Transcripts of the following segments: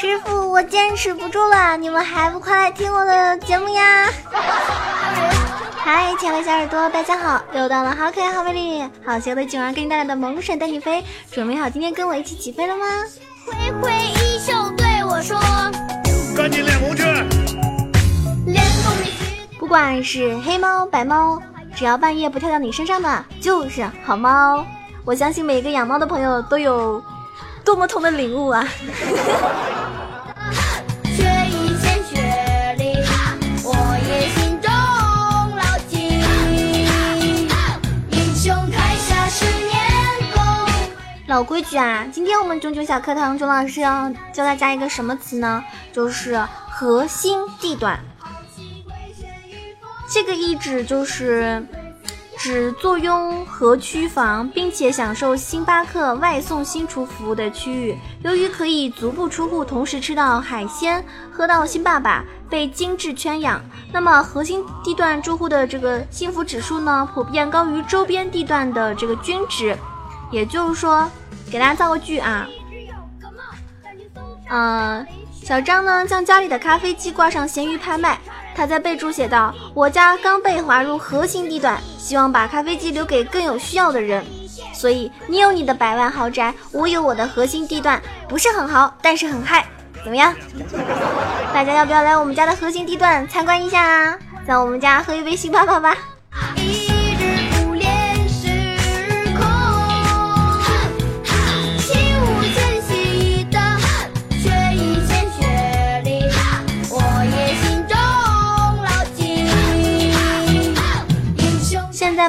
师傅，我坚持不住了，你们还不快来听我的节目呀！嗨，亲爱的小耳朵，大家好！又到了好可爱、好美丽、好邪的囧儿给你带来的萌神带你飞，准备好今天跟我一起起飞了吗？挥挥衣袖对我说：“赶紧练功去！”不管是黑猫白猫，只要半夜不跳到你身上的就是好猫。我相信每一个养猫的朋友都有多么痛的领悟啊！老规矩啊，今天我们炯炯小课堂钟老师要教大家一个什么词呢？就是核心地段。这个意指就是指坐拥河区房，并且享受星巴克外送新厨服务的区域。由于可以足不出户，同时吃到海鲜，喝到新爸爸，被精致圈养，那么核心地段住户的这个幸福指数呢，普遍高于周边地段的这个均值。也就是说。给大家造个句啊，嗯，小张呢将家里的咖啡机挂上闲鱼拍卖，他在备注写道：“我家刚被划入核心地段，希望把咖啡机留给更有需要的人。”所以你有你的百万豪宅，我有我的核心地段，不是很豪，但是很嗨，怎么样？大家要不要来我们家的核心地段参观一下啊？在我们家喝一杯星巴克吧。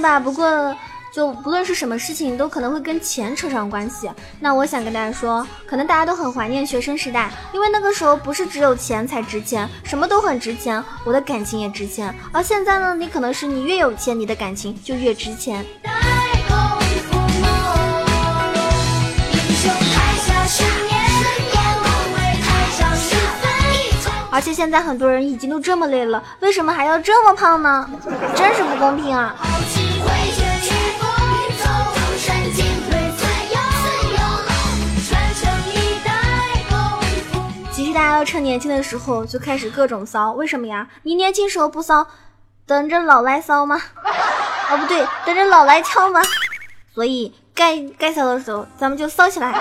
吧，不过就不论是什么事情，都可能会跟钱扯上关系。那我想跟大家说，可能大家都很怀念学生时代，因为那个时候不是只有钱才值钱，什么都很值钱，我的感情也值钱。而现在呢，你可能是你越有钱，你的感情就越值钱。而且现在很多人已经都这么累了，为什么还要这么胖呢？真是不公平啊！大家要趁年轻的时候就开始各种骚，为什么呀？你年轻时候不骚，等着老来骚吗？哦，不对，等着老来敲吗？所以该该骚的时候，咱们就骚起来。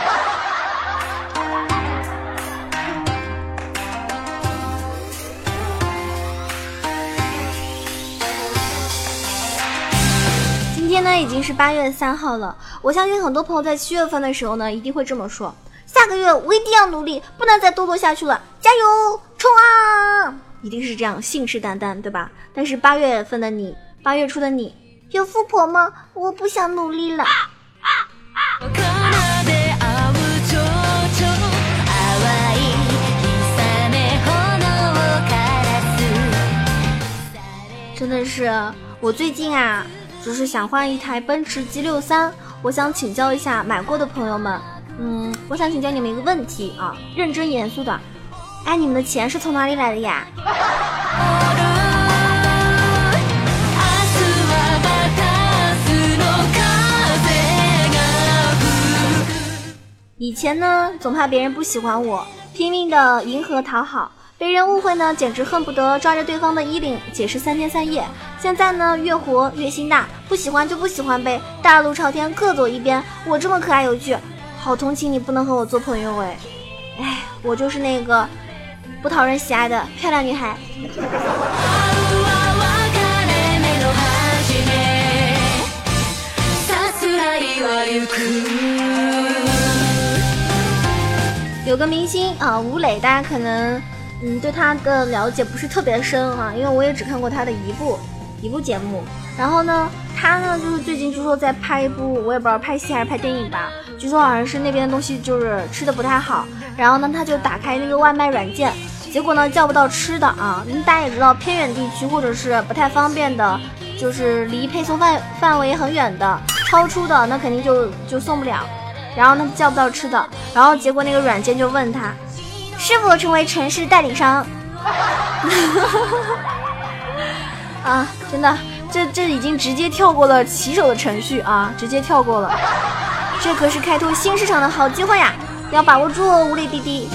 今天呢已经是八月三号了，我相信很多朋友在七月份的时候呢一定会这么说：下个月我一定要努力，不能再堕落下去了，加油冲啊！一定是这样信誓旦旦，对吧？但是八月份的你，八月初的你，有富婆吗？我不想努力了。真的是，我最近啊。只是想换一台奔驰 G 六三，我想请教一下买过的朋友们，嗯，我想请教你们一个问题啊，认真严肃的，哎，你们的钱是从哪里来的呀？以前呢，总怕别人不喜欢我，拼命的迎合讨好。被人误会呢，简直恨不得抓着对方的衣领解释三天三夜。现在呢，越活越心大，不喜欢就不喜欢呗，大路朝天各走一边。我这么可爱有趣，好同情你不能和我做朋友哎，哎，我就是那个不讨人喜爱的漂亮女孩。有个明星啊，吴磊，大家可能。嗯，对他的了解不是特别深啊，因为我也只看过他的一部一部节目。然后呢，他呢就是最近据说在拍一部，我也不知道拍戏还是拍电影吧。据说好像是那边的东西就是吃的不太好。然后呢，他就打开那个外卖软件，结果呢叫不到吃的啊。大家也知道，偏远地区或者是不太方便的，就是离配送范范围很远的，超出的那肯定就就送不了。然后呢叫不到吃的，然后结果那个软件就问他。是否成为城市代理商？啊，真的，这这已经直接跳过了骑手的程序啊，直接跳过了。这可是开拓新市场的好机会呀，要把握住哦，无理弟弟。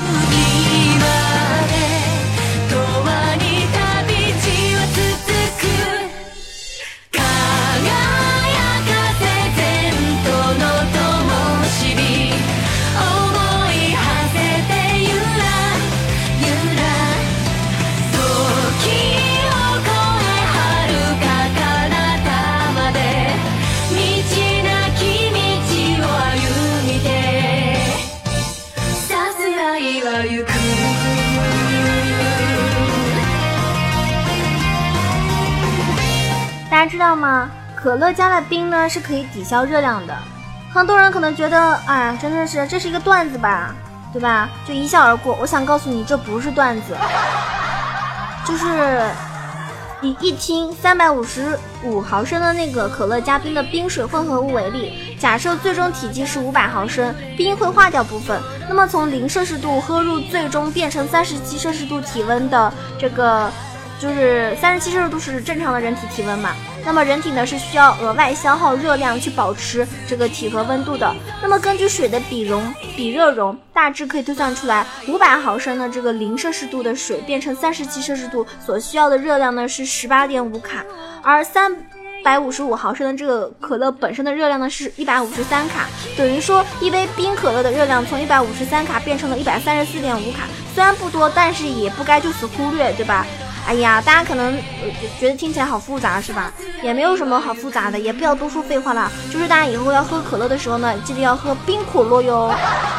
道吗？可乐加了冰呢是可以抵消热量的。很多人可能觉得，哎，真的是这是一个段子吧，对吧？就一笑而过。我想告诉你，这不是段子，就是以一听三百五十五毫升的那个可乐加冰的冰水混合物为例，假设最终体积是五百毫升，冰会化掉部分，那么从零摄氏度喝入最终变成三十七摄氏度体温的这个。就是三十七摄氏度是正常的人体体温嘛，那么人体呢是需要额外消耗热量去保持这个体和温度的。那么根据水的比容比热容，大致可以推算出来，五百毫升的这个零摄氏度的水变成三十七摄氏度所需要的热量呢是十八点五卡，而三百五十五毫升的这个可乐本身的热量呢是一百五十三卡，等于说一杯冰可乐的热量从一百五十三卡变成了一百三十四点五卡，虽然不多，但是也不该就此忽略，对吧？哎呀，大家可能觉得听起来好复杂是吧？也没有什么好复杂的，也不要多说废话了。就是大家以后要喝可乐的时候呢，记得要喝冰可乐哟，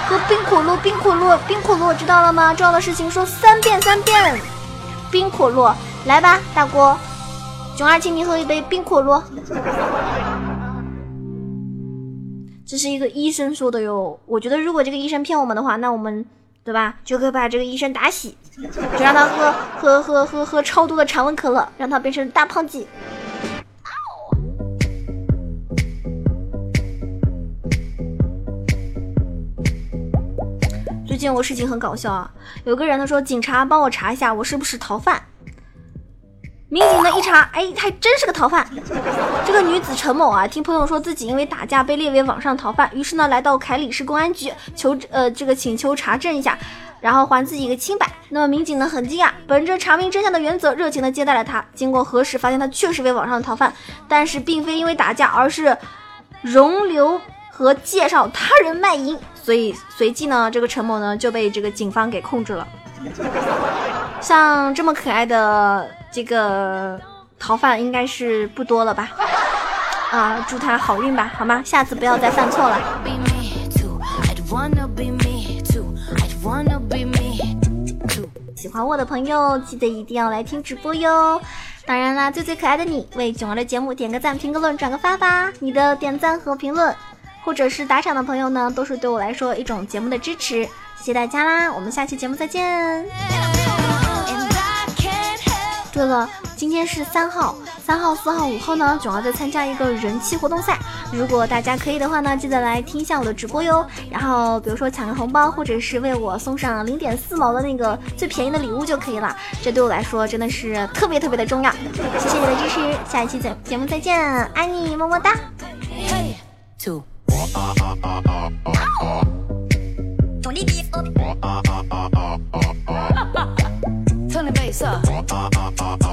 喝冰可乐，冰可乐，冰可乐，知道了吗？重要的事情说三遍，三遍。冰可乐，来吧，大锅，熊二请你喝一杯冰可乐。这是一个医生说的哟，我觉得如果这个医生骗我们的话，那我们。对吧？就可以把这个医生打醒，就让他喝喝喝喝喝超多的常温可乐，让他变成大胖鸡。最近我事情很搞笑啊，有个人他说警察帮我查一下我是不是逃犯。民警呢一查，哎，还真是个逃犯。这个女子陈某啊，听朋友说自己因为打架被列为网上逃犯，于是呢来到凯里市公安局求呃这个请求查证一下，然后还自己一个清白。那么民警呢很惊讶，本着查明真相的原则，热情的接待了他。经过核实，发现他确实为网上逃犯，但是并非因为打架，而是容留和介绍他人卖淫。所以随即呢，这个陈某呢就被这个警方给控制了。像这么可爱的。这个逃犯应该是不多了吧？啊，祝他好运吧，好吗？下次不要再犯错了。喜欢我的朋友，记得一定要来听直播哟。当然啦，最最可爱的你，为囧儿的节目点个赞、评个论、转个发吧。你的点赞和评论，或者是打赏的朋友呢，都是对我来说一种节目的支持。谢谢大家啦，我们下期节目再见。对了，今天是三号，三号、四号、五号呢，囧儿在参加一个人气活动赛。如果大家可以的话呢，记得来听一下我的直播哟。然后比如说抢个红包，或者是为我送上零点四毛的那个最便宜的礼物就可以了。这对我来说真的是特别特别的重要。谢谢你的支持，下一期节节目再见，爱你么么哒。Producer.